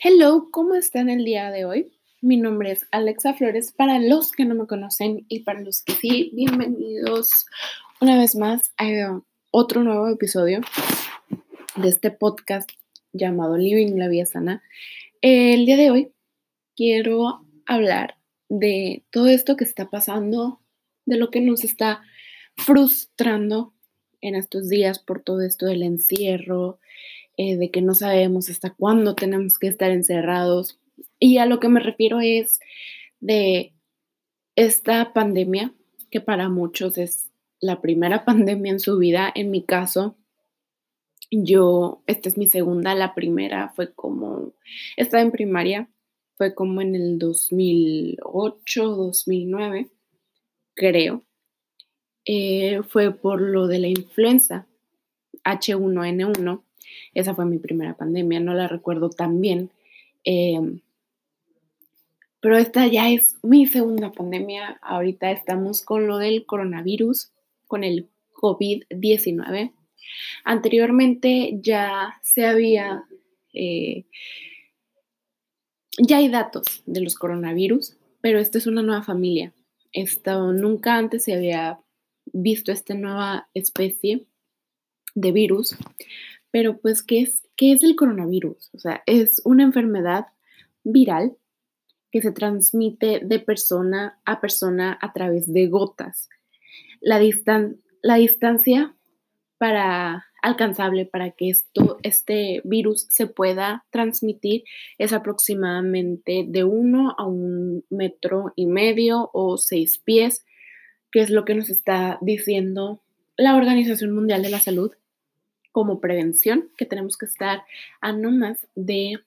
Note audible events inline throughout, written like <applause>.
Hello, ¿cómo están el día de hoy? Mi nombre es Alexa Flores. Para los que no me conocen y para los que sí, bienvenidos una vez más a otro nuevo episodio de este podcast llamado Living la Vida Sana. El día de hoy quiero hablar de todo esto que está pasando, de lo que nos está frustrando en estos días por todo esto del encierro, eh, de que no sabemos hasta cuándo tenemos que estar encerrados. Y a lo que me refiero es de esta pandemia, que para muchos es la primera <laughs> pandemia en su vida. En mi caso, yo, esta es mi segunda, la primera fue como, estaba en primaria, fue como en el 2008, 2009, creo. Eh, fue por lo de la influenza H1N1 esa fue mi primera pandemia, no la recuerdo tan bien. Em, pero esta ya es mi segunda pandemia. Ahorita estamos con lo del coronavirus, con el COVID-19. Anteriormente ya se había, eh, ya hay datos de los coronavirus, pero esta es una nueva familia. Esto, nunca antes se había visto esta nueva especie de virus, pero pues, ¿qué es, ¿qué es el coronavirus? O sea, es una enfermedad viral que se transmite de persona a persona a través de gotas. La, la distancia para alcanzable para que esto, este virus se pueda transmitir es aproximadamente de uno a un metro y medio o seis pies, que es lo que nos está diciendo la Organización Mundial de la Salud como prevención, que tenemos que estar a no más de,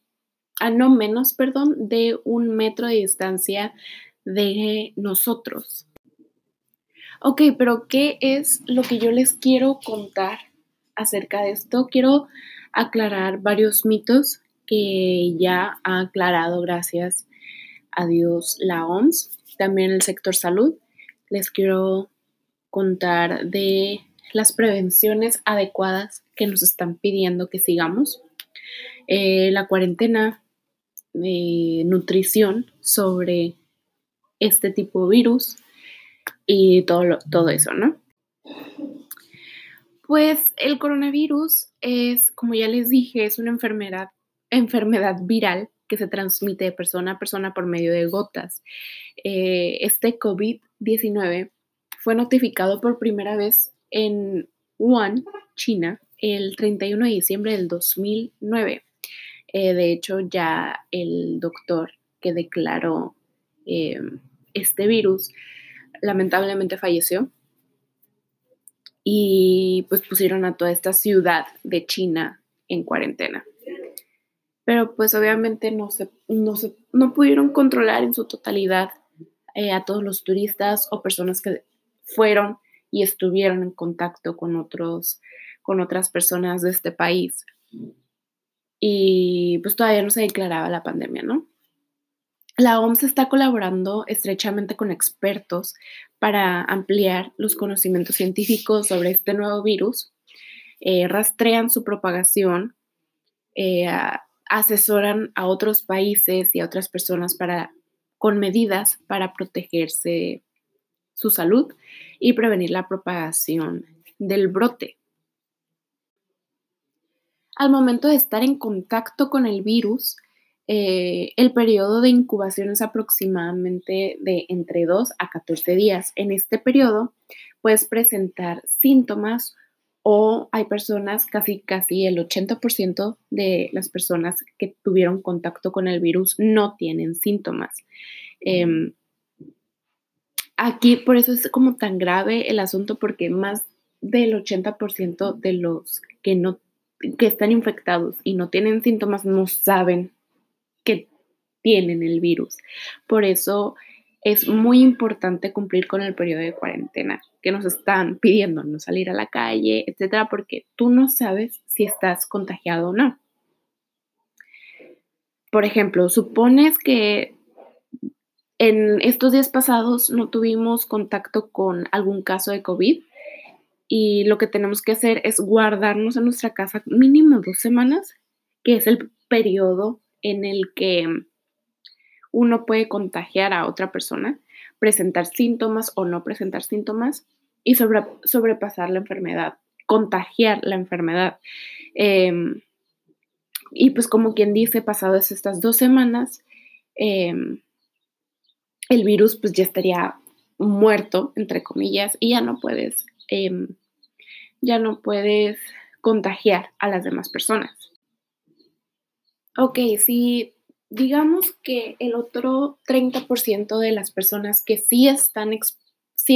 a no menos, perdón, de un metro de distancia de nosotros. Ok, pero ¿qué es lo que yo les quiero contar acerca de esto? Quiero aclarar varios mitos que ya ha aclarado gracias a Dios la OMS, también el sector salud. Les quiero contar de las prevenciones adecuadas que nos están pidiendo que sigamos. Eh, la cuarentena, de nutrición sobre este tipo de virus y todo, todo eso, ¿no? Pues el coronavirus es, como ya les dije, es una enfermedad, enfermedad viral que se transmite de persona a persona por medio de gotas. Eh, este COVID-19 fue notificado por primera vez en Wuhan, China, el 31 de diciembre del 2009. Eh, de hecho, ya el doctor que declaró em, este virus lamentablemente falleció y pues pusieron a toda esta ciudad de China en cuarentena. Pero pues obviamente no, se, no, no pudieron controlar en su totalidad eh, a todos los turistas o personas que fueron y estuvieron en contacto con, otros, con otras personas de este país. Y pues todavía no se declaraba la pandemia, ¿no? La OMS está colaborando estrechamente con expertos para ampliar los conocimientos científicos sobre este nuevo virus, eh, rastrean su propagación, eh, asesoran a otros países y a otras personas para, con medidas para protegerse su salud y prevenir la propagación del brote. Al momento de estar en contacto con el virus, eh, el periodo de incubación es aproximadamente de entre 2 a 14 días. En este periodo puedes presentar síntomas o hay personas, casi casi el 80% de las personas que tuvieron contacto con el virus no tienen síntomas. Em, aquí por eso es como tan grave el asunto porque más del 80% de los que no que están infectados y no tienen síntomas no saben que tienen el virus. Por eso es muy importante cumplir con el periodo de cuarentena que nos están pidiendo, no salir a la calle, etcétera, porque tú no sabes si estás contagiado o no. Por ejemplo, supones que en estos días pasados no tuvimos contacto con algún caso de COVID y lo que tenemos que hacer es guardarnos en nuestra casa mínimo dos semanas, que es el periodo en el que uno puede contagiar a otra persona, presentar síntomas o no presentar síntomas y sobrepasar la enfermedad, contagiar la enfermedad. Em, y pues como quien dice, pasadas estas dos semanas, em, el virus pues ya estaría muerto, entre comillas, y ya no puedes, em, ya no puedes contagiar a las demás personas. Ok, si digamos que el otro 30% de las personas que sí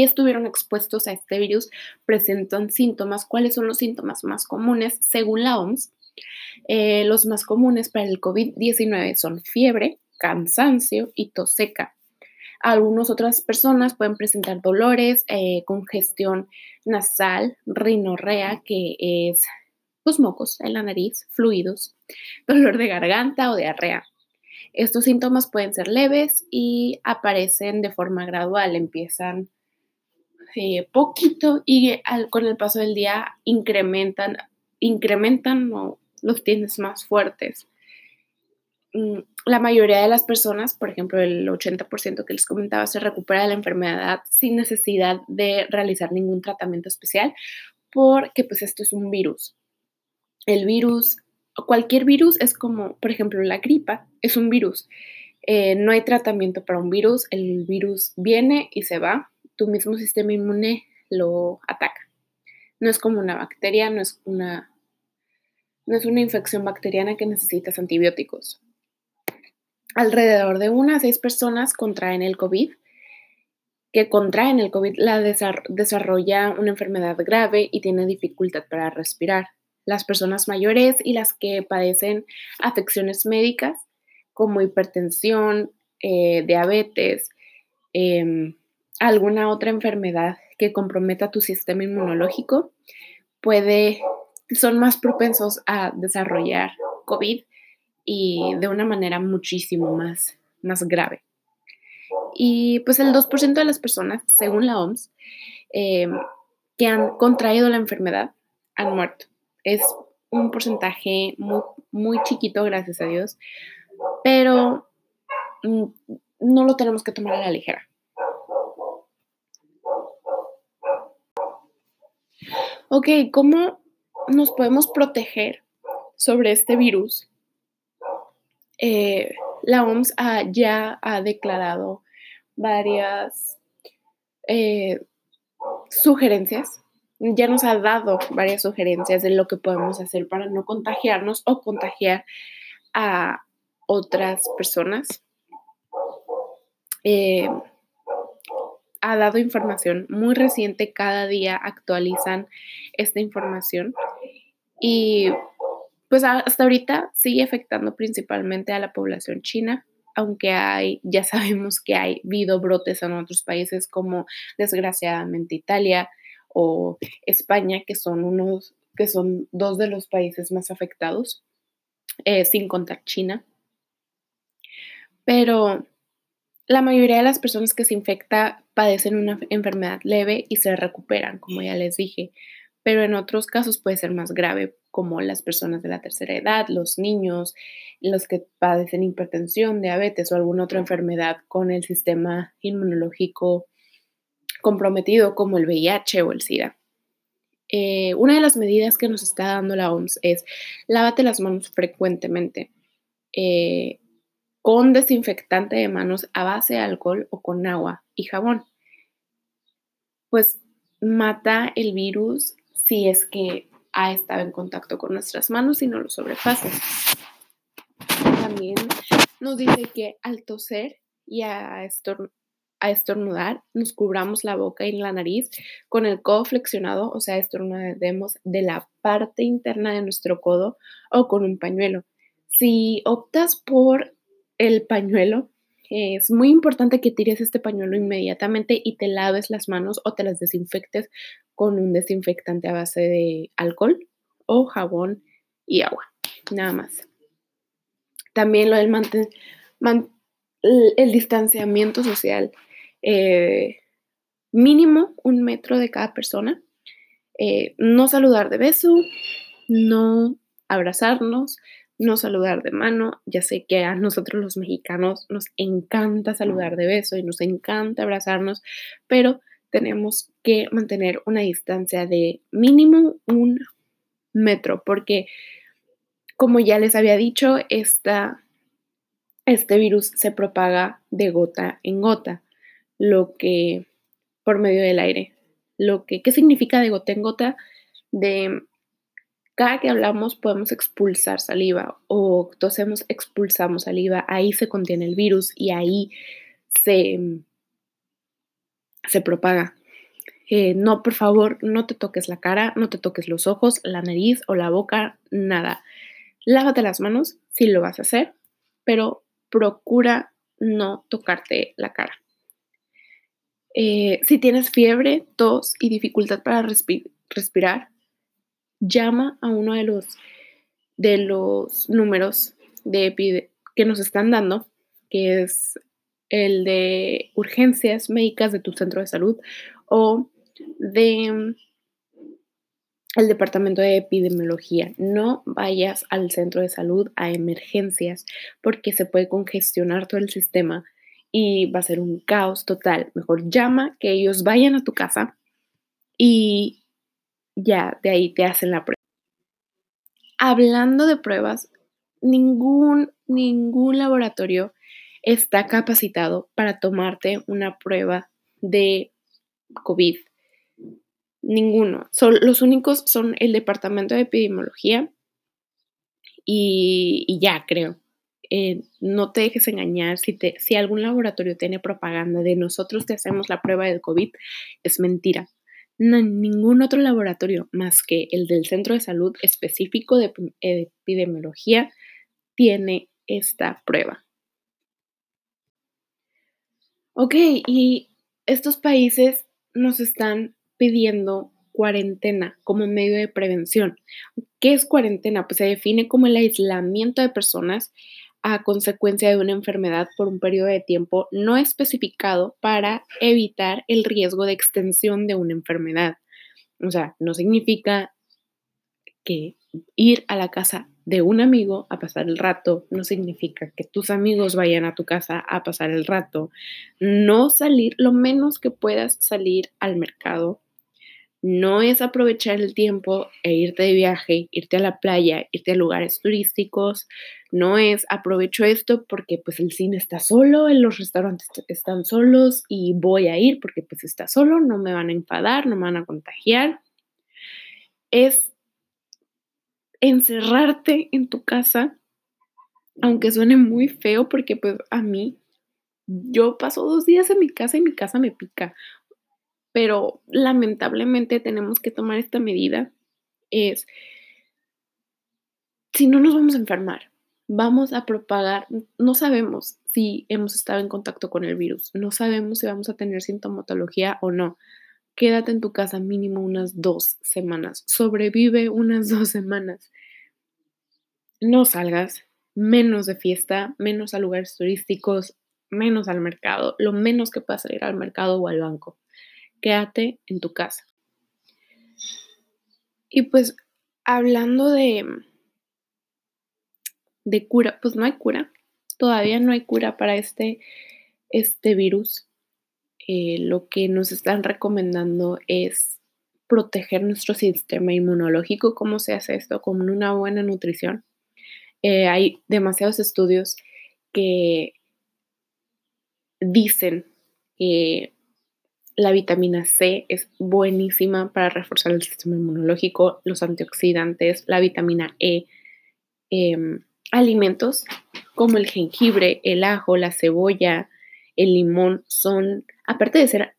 estuvieron expuestos a este virus presentan síntomas. ¿Cuáles son los síntomas más comunes? Según la OMS, eh, los más comunes para el COVID-19 son fiebre, cansancio y tos seca. Algunas otras personas pueden presentar dolores, eh, congestión nasal, rinorrea, que es los mocos en la nariz, fluidos, <laughs> dolor de garganta o diarrea. Estos síntomas pueden ser leves y aparecen de forma gradual, empiezan eh, poquito y con el paso del día incrementan, incrementan o los tienes más fuertes. La mayoría de las personas, por ejemplo, el 80% que les comentaba, se recupera de la enfermedad sin necesidad de realizar ningún tratamiento especial porque pues esto es un virus. El virus, cualquier virus es como, por ejemplo, la gripa es un virus. Eh, no hay tratamiento para un virus, el virus viene y se va, tu mismo sistema inmune lo ataca. No es como una bacteria, no es una, no es una infección bacteriana que necesitas antibióticos alrededor de una a seis personas contraen el COVID, que contraen el COVID la desarrolla una enfermedad grave y tiene dificultad para respirar. Las personas mayores y las que padecen afecciones médicas como hipertensión, eh, diabetes, em, alguna otra enfermedad que comprometa tu sistema inmunológico, puede, son más propensos a desarrollar COVID y de una manera muchísimo más, más grave. Y pues el 2% de las personas, según la OMS, em, que han contraído la enfermedad han muerto. Es un porcentaje muy, muy chiquito, gracias a Dios, pero mm, no lo tenemos que tomar a la ligera. Ok, ¿cómo nos podemos proteger sobre este virus eh, la OMS ya ha declarado varias eh, sugerencias, ya nos ha dado varias sugerencias de lo que podemos hacer para no contagiarnos o contagiar a otras personas. Eh, ha dado información muy reciente, cada día actualizan esta información y pues hasta ahorita sigue afectando principalmente a la población china, aunque hay, ya <laughs> sabemos que hay habido brotes en otros países como desgraciadamente Italia o España, que son unos, que son dos de los países más afectados, eh, sin contar China. Pero la mayoría de las personas que se infecta padecen una enfermedad leve y se recuperan, como ya les dije, pero en otros casos puede ser más grave como las personas de la tercera edad, los niños, los que padecen hipertensión, diabetes o alguna otra enfermedad con el sistema inmunológico comprometido como el VIH o el SIDA. Eh, una de las medidas que nos está dando la OMS es lávate las manos frecuentemente eh, con desinfectante de manos a base de alcohol o con agua y jabón. Pues mata el virus si es que ha estado en contacto con nuestras manos y no lo sobrepasa. También nos dice que al toser y a, estornudar nos cubramos la boca y la nariz con el codo flexionado, o sea, estornudemos de la parte interna de nuestro codo o con un pañuelo. Si optas por el pañuelo, es muy importante que tires este pañuelo inmediatamente y te laves las manos o te las desinfectes con un desinfectante a base de alcohol o jabón y agua, nada más. También lo del el distanciamiento social, eh, mínimo un metro de cada persona, eh, no saludar de beso, no abrazarnos, no saludar de mano. Ya sé que a nosotros los mexicanos nos encanta saludar de beso y nos encanta abrazarnos, pero tenemos que mantener una distancia de mínimo un metro, porque como ya les había dicho, esta, este virus se propaga de gota en gota, lo que por medio del aire. Lo que, ¿Qué significa de gota en gota? De cada que hablamos podemos expulsar saliva o tosemos, expulsamos saliva, ahí se contiene el virus y ahí se, se propaga. Eh, no, por favor, no te toques la cara, no te toques los ojos, la nariz o la boca, nada. Lávate las manos si lo vas a hacer, pero procura no tocarte la cara. Eh, si tienes fiebre, tos y dificultad para respirar, llama a uno de los, de los números de que nos están dando, que es el de urgencias médicas de tu centro de salud o de el departamento de epidemiología. No vayas al centro de salud a emergencias porque se puede congestionar todo el sistema y va a ser un caos total. Mejor llama, que ellos vayan a tu casa y ya de ahí te hacen la prueba. Hablando de pruebas, ningún, ningún laboratorio está capacitado para tomarte una prueba de COVID. Ninguno. Los únicos son el Departamento de Epidemiología y, ya, creo. Eh, no te dejes engañar. Si, te, si algún laboratorio tiene propaganda de nosotros te hacemos la prueba del COVID, es mentira. Ningún otro laboratorio más que el del Centro de Salud específico de epidemiología tiene esta prueba. Ok, y estos países nos están pidiendo cuarentena como medio de prevención. ¿Qué es cuarentena? Pues se define como el aislamiento de personas a consecuencia de una enfermedad por un periodo de tiempo no especificado para evitar el riesgo de extensión de una enfermedad. O sea, no significa que ir a la casa de un amigo a pasar el rato no significa que tus amigos vayan a tu casa a pasar el rato. No salir, lo menos que puedas salir al mercado no es aprovechar el tiempo e irte de viaje, irte a la playa, irte a lugares turísticos, no es aprovecho esto porque pues el cine está solo, los restaurantes están solos y voy a ir porque pues está solo, no me van a enfadar, no me van a contagiar. Es encerrarte en tu casa, aunque suene muy feo porque pues a mí yo paso dos días en mi casa y mi casa me pica pero lamentablemente tenemos que tomar esta medida, es, si no nos vamos a enfermar, vamos a propagar, no sabemos si hemos estado en contacto con el virus, no sabemos si vamos a tener sintomatología o no. Quédate en tu casa mínimo unas dos semanas, sobrevive unas <laughs> dos semanas. No salgas, menos de fiesta, menos a lugares turísticos, menos al mercado, lo menos que puedas salir al mercado o al banco quédate en tu casa. Y pues hablando de, de cura, pues no hay cura, todavía no hay cura para este, este virus. Eh, lo que nos están recomendando es proteger nuestro sistema inmunológico. ¿Cómo se hace esto? Con una buena nutrición. Eh, hay demasiados estudios que dicen que la vitamina C es buenísima para reforzar el sistema inmunológico, los antioxidantes, la vitamina E, em, alimentos como el jengibre, el ajo, la cebolla, el limón son, aparte de ser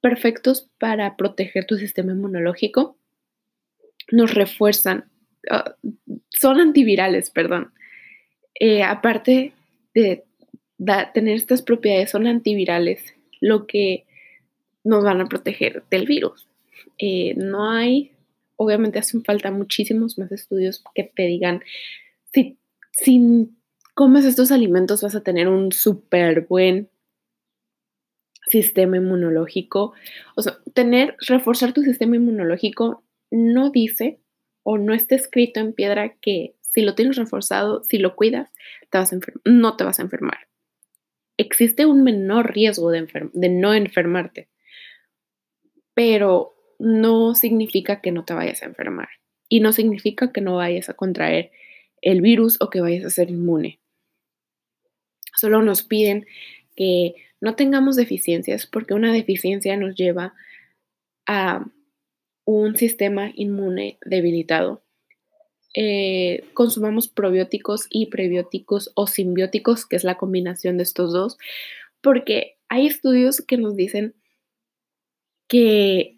perfectos para proteger tu sistema inmunológico, nos refuerzan, ah, son antivirales, perdón. Eh, aparte de tener estas propiedades, son antivirales, lo que nos van a proteger del virus. Eh, no hay, obviamente hacen falta muchísimos más estudios que te digan, si, si comes estos alimentos vas a tener un súper buen sistema inmunológico. O sea, tener, reforzar tu sistema inmunológico no dice o no está escrito en piedra que Si lo tienes reforzado, si lo cuidas, te vas a no te vas a enfermar. Existe un menor riesgo de, de no enfermarte, pero no significa que no te vayas a enfermar y no significa que no vayas a contraer el virus o que vayas a ser inmune. Solo nos piden que no tengamos deficiencias porque una deficiencia nos lleva a un sistema inmune debilitado. Eh, consumamos probióticos y prebióticos o simbióticos, que es la combinación de estos dos, porque hay estudios que nos dicen que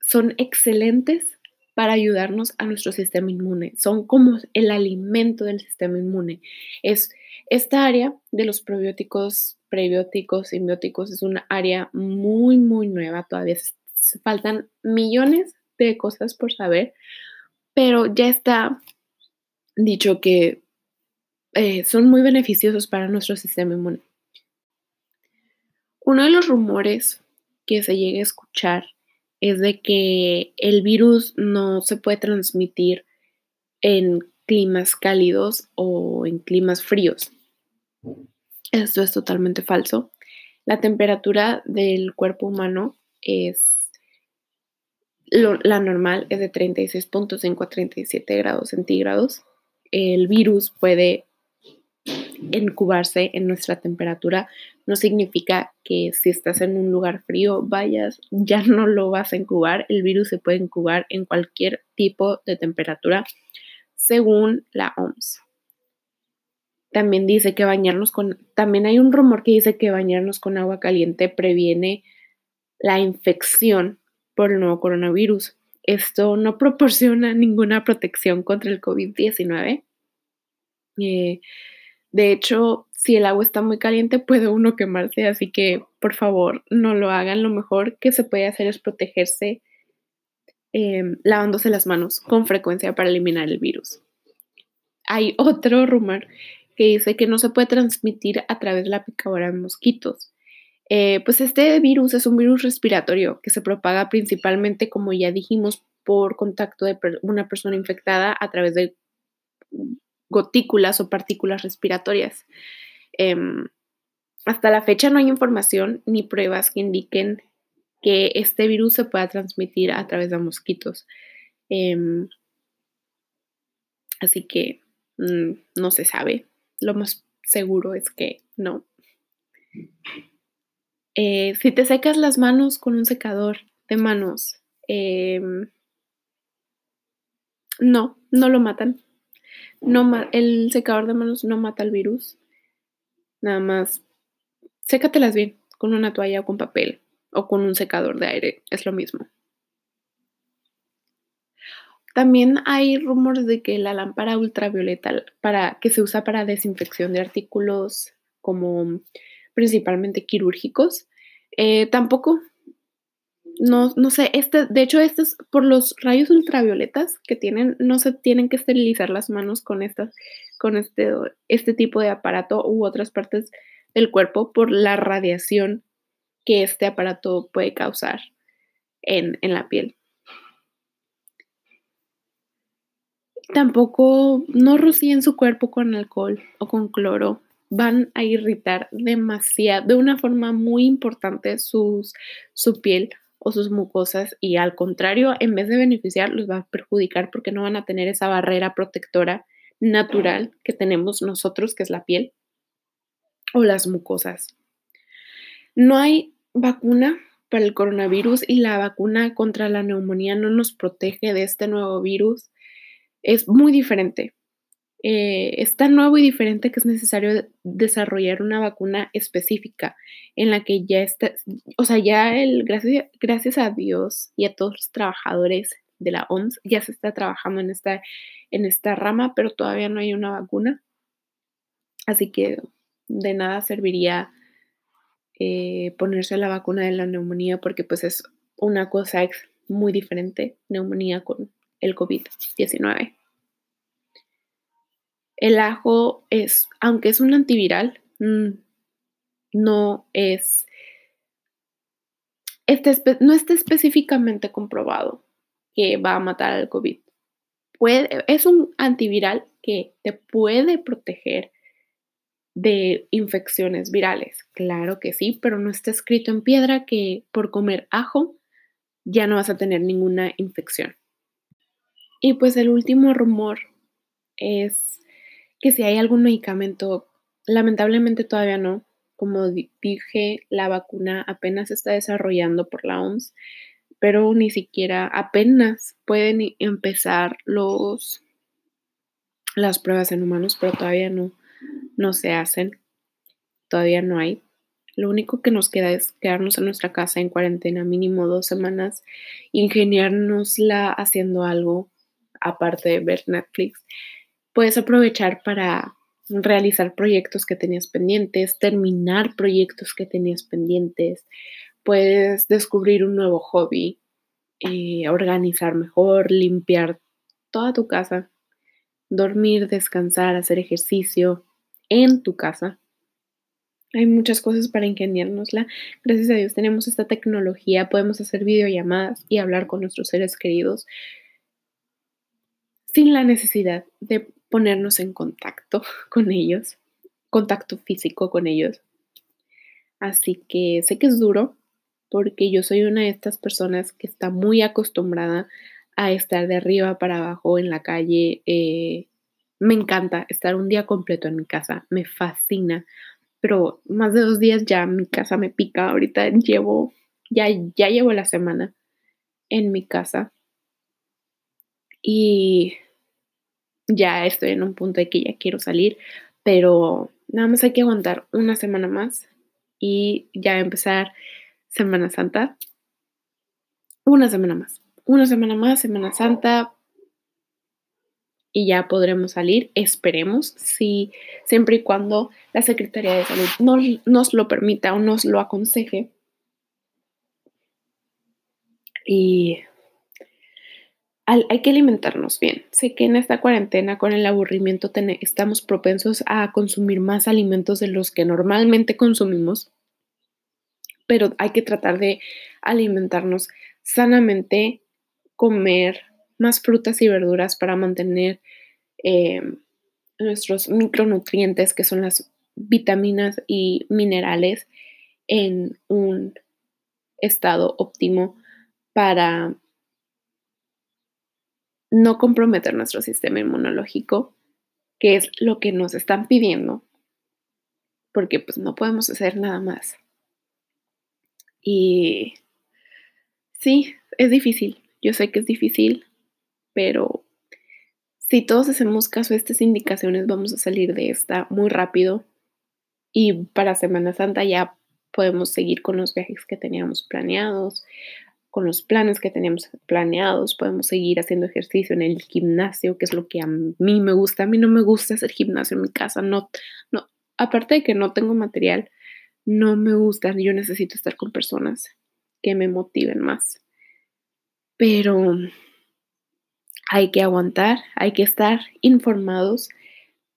son excelentes para ayudarnos a nuestro sistema inmune. Son como el alimento del sistema inmune. Es esta área de los probióticos, prebióticos, simbióticos es una área muy, muy nueva. Todavía faltan millones de cosas por saber, pero ya está dicho que eh, son muy beneficiosos para nuestro sistema inmune. Uno de los rumores que se llegue a escuchar es de que el virus no se puede transmitir en climas cálidos o en climas fríos. Esto es totalmente falso. La temperatura del cuerpo humano es la normal es de 36.5 a 37 grados centígrados. El virus puede incubarse en nuestra temperatura. No significa que si estás en un lugar frío vayas, ya no lo vas a incubar. El virus se puede incubar en cualquier tipo de temperatura según la OMS. También dice que bañarnos con, también hay un rumor que dice que bañarnos con agua caliente previene la infección por el nuevo coronavirus. Esto no <laughs> proporciona ninguna protección contra el COVID-19. Eh, de hecho, si el agua está muy caliente, puede uno quemarse, así que por favor no lo hagan. Lo mejor que se puede hacer es protegerse em, lavándose las manos con frecuencia para eliminar el virus. Hay otro rumor que dice que no se puede transmitir a través de la picadura de mosquitos. Eh, pues este virus es un virus respiratorio que se propaga principalmente, como ya dijimos, por contacto de una persona infectada a través de gotículas o partículas respiratorias. Em, hasta la fecha no hay información ni pruebas que indiquen que este virus se pueda transmitir a través de mosquitos. Em, así que mm, no se sabe. Lo más seguro es que no. Eh, si te secas las manos con un secador de manos, em, no, no lo matan no el secador de manos no mata el virus. Nada más, sécatelas bien con una toalla o con papel o con un secador de aire, es lo mismo. También hay rumores de que la lámpara ultravioleta para, que se usa para desinfección de artículos como principalmente quirúrgicos, eh, tampoco no, no sé, este, de hecho, estos, por los rayos ultravioletas que tienen, no se tienen que esterilizar las manos con estas, con este, este tipo de aparato u otras partes del cuerpo por la radiación que este aparato puede causar en, en la piel. Tampoco no rocíen su cuerpo con alcohol o con cloro. Van a irritar demasiado, de una forma muy importante su piel o sus mucosas y al contrario, en vez de beneficiar, los va a perjudicar porque no van a tener esa barrera protectora natural que tenemos nosotros, que es la piel o las mucosas. No hay vacuna para el coronavirus y la vacuna contra la neumonía no nos protege de este nuevo virus. Es muy diferente. Eh, es tan nuevo y diferente que es necesario desarrollar una vacuna específica en la que ya está, o sea, ya el, gracias, gracias a Dios y a todos los trabajadores de la OMS, ya se está trabajando en esta, en esta rama, pero todavía no hay una vacuna. Así que de nada serviría eh, ponerse la vacuna de la neumonía porque pues es una cosa muy diferente, neumonía con el COVID-19. El ajo es, aunque es un antiviral, mm, no es, este, no está específicamente comprobado que va a matar al COVID. es un antiviral que te puede proteger de infecciones virales. Claro que sí, pero no está escrito en piedra que por comer ajo ya no vas a tener ninguna infección. Y pues el último rumor es que si hay algún medicamento, lamentablemente todavía no, como dije, la vacuna apenas se está desarrollando por la OMS, pero ni siquiera apenas pueden empezar los las pruebas en humanos, pero todavía no, no se hacen, todavía no hay. Lo único que nos queda es quedarnos en nuestra casa en cuarentena mínimo dos semanas, ingeniárnosla haciendo algo aparte de ver Netflix. Puedes aprovechar para realizar proyectos que tenías pendientes, terminar proyectos que tenías pendientes, puedes descubrir un nuevo hobby, eh, organizar mejor, limpiar toda tu casa, dormir, descansar, hacer ejercicio en tu casa. Hay muchas cosas para ingeniárnosla. Gracias a Dios tenemos esta tecnología, podemos hacer videollamadas y hablar con nuestros seres queridos sin la necesidad de ponernos en contacto <laughs> con ellos, contacto físico con ellos. Así que sé que es duro porque yo soy una de estas personas que está muy acostumbrada a estar de arriba para abajo en la calle. Eh, me encanta estar un día completo en mi casa, me fascina, pero más de dos días ya mi casa me pica. Ahorita llevo, ya, ya llevo la semana en mi casa y ya estoy en un punto de que ya quiero salir, pero nada más hay que aguantar una semana más y ya empezar Semana Santa. Una semana más, una semana más, Semana Santa, y ya podremos salir, esperemos, si siempre y cuando la Secretaría de Salud nos, nos lo permita o nos lo aconseje. Y hay que alimentarnos bien. Sé que en esta cuarentena con el aburrimiento estamos propensos a consumir más alimentos de los que normalmente consumimos, pero hay que tratar de alimentarnos sanamente, comer más frutas y verduras para mantener eh, nuestros micronutrientes, que son las vitaminas y minerales, en un estado óptimo para no comprometer nuestro sistema inmunológico, que es lo que nos están pidiendo, porque pues no podemos hacer nada más. Y sí, es difícil, yo sé que es difícil, pero si todos hacemos caso a estas indicaciones, vamos a salir de esta muy rápido y para Semana Santa ya podemos seguir con los viajes que teníamos planeados, con los planes que teníamos planeados, podemos seguir haciendo ejercicio en el gimnasio, que es lo que a mí me gusta. A mí no me gusta hacer gimnasio en mi casa, no, no, aparte de que no tengo material, no me gusta, yo necesito estar con personas que me motiven más. Pero hay que aguantar, hay que estar informados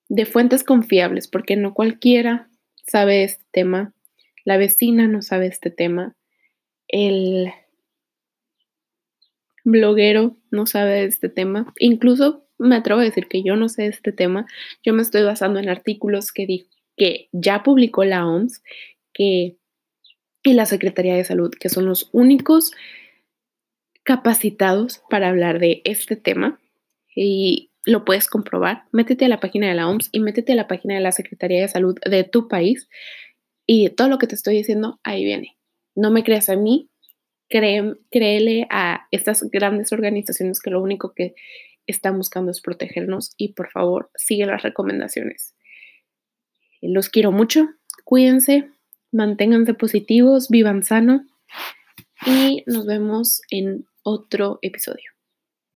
de fuentes confiables, porque no cualquiera sabe este tema, la vecina no sabe este tema, el bloguero no sabe de este tema. Incluso me atrevo a decir que yo no sé de este tema. Yo me estoy basando en artículos que, que ya publicó la OMS que, y la Secretaría de Salud, que son los únicos capacitados para hablar de este tema. Y lo puedes comprobar. Métete a la página de la OMS y métete a la página de la Secretaría de Salud de tu país. Y todo lo que te estoy diciendo, ahí viene. No me creas a mí, créele a estas grandes organizaciones que lo único que están buscando es protegernos y por favor sigue las recomendaciones. Los quiero mucho, cuídense, manténganse positivos, vivan sano y nos vemos en otro episodio.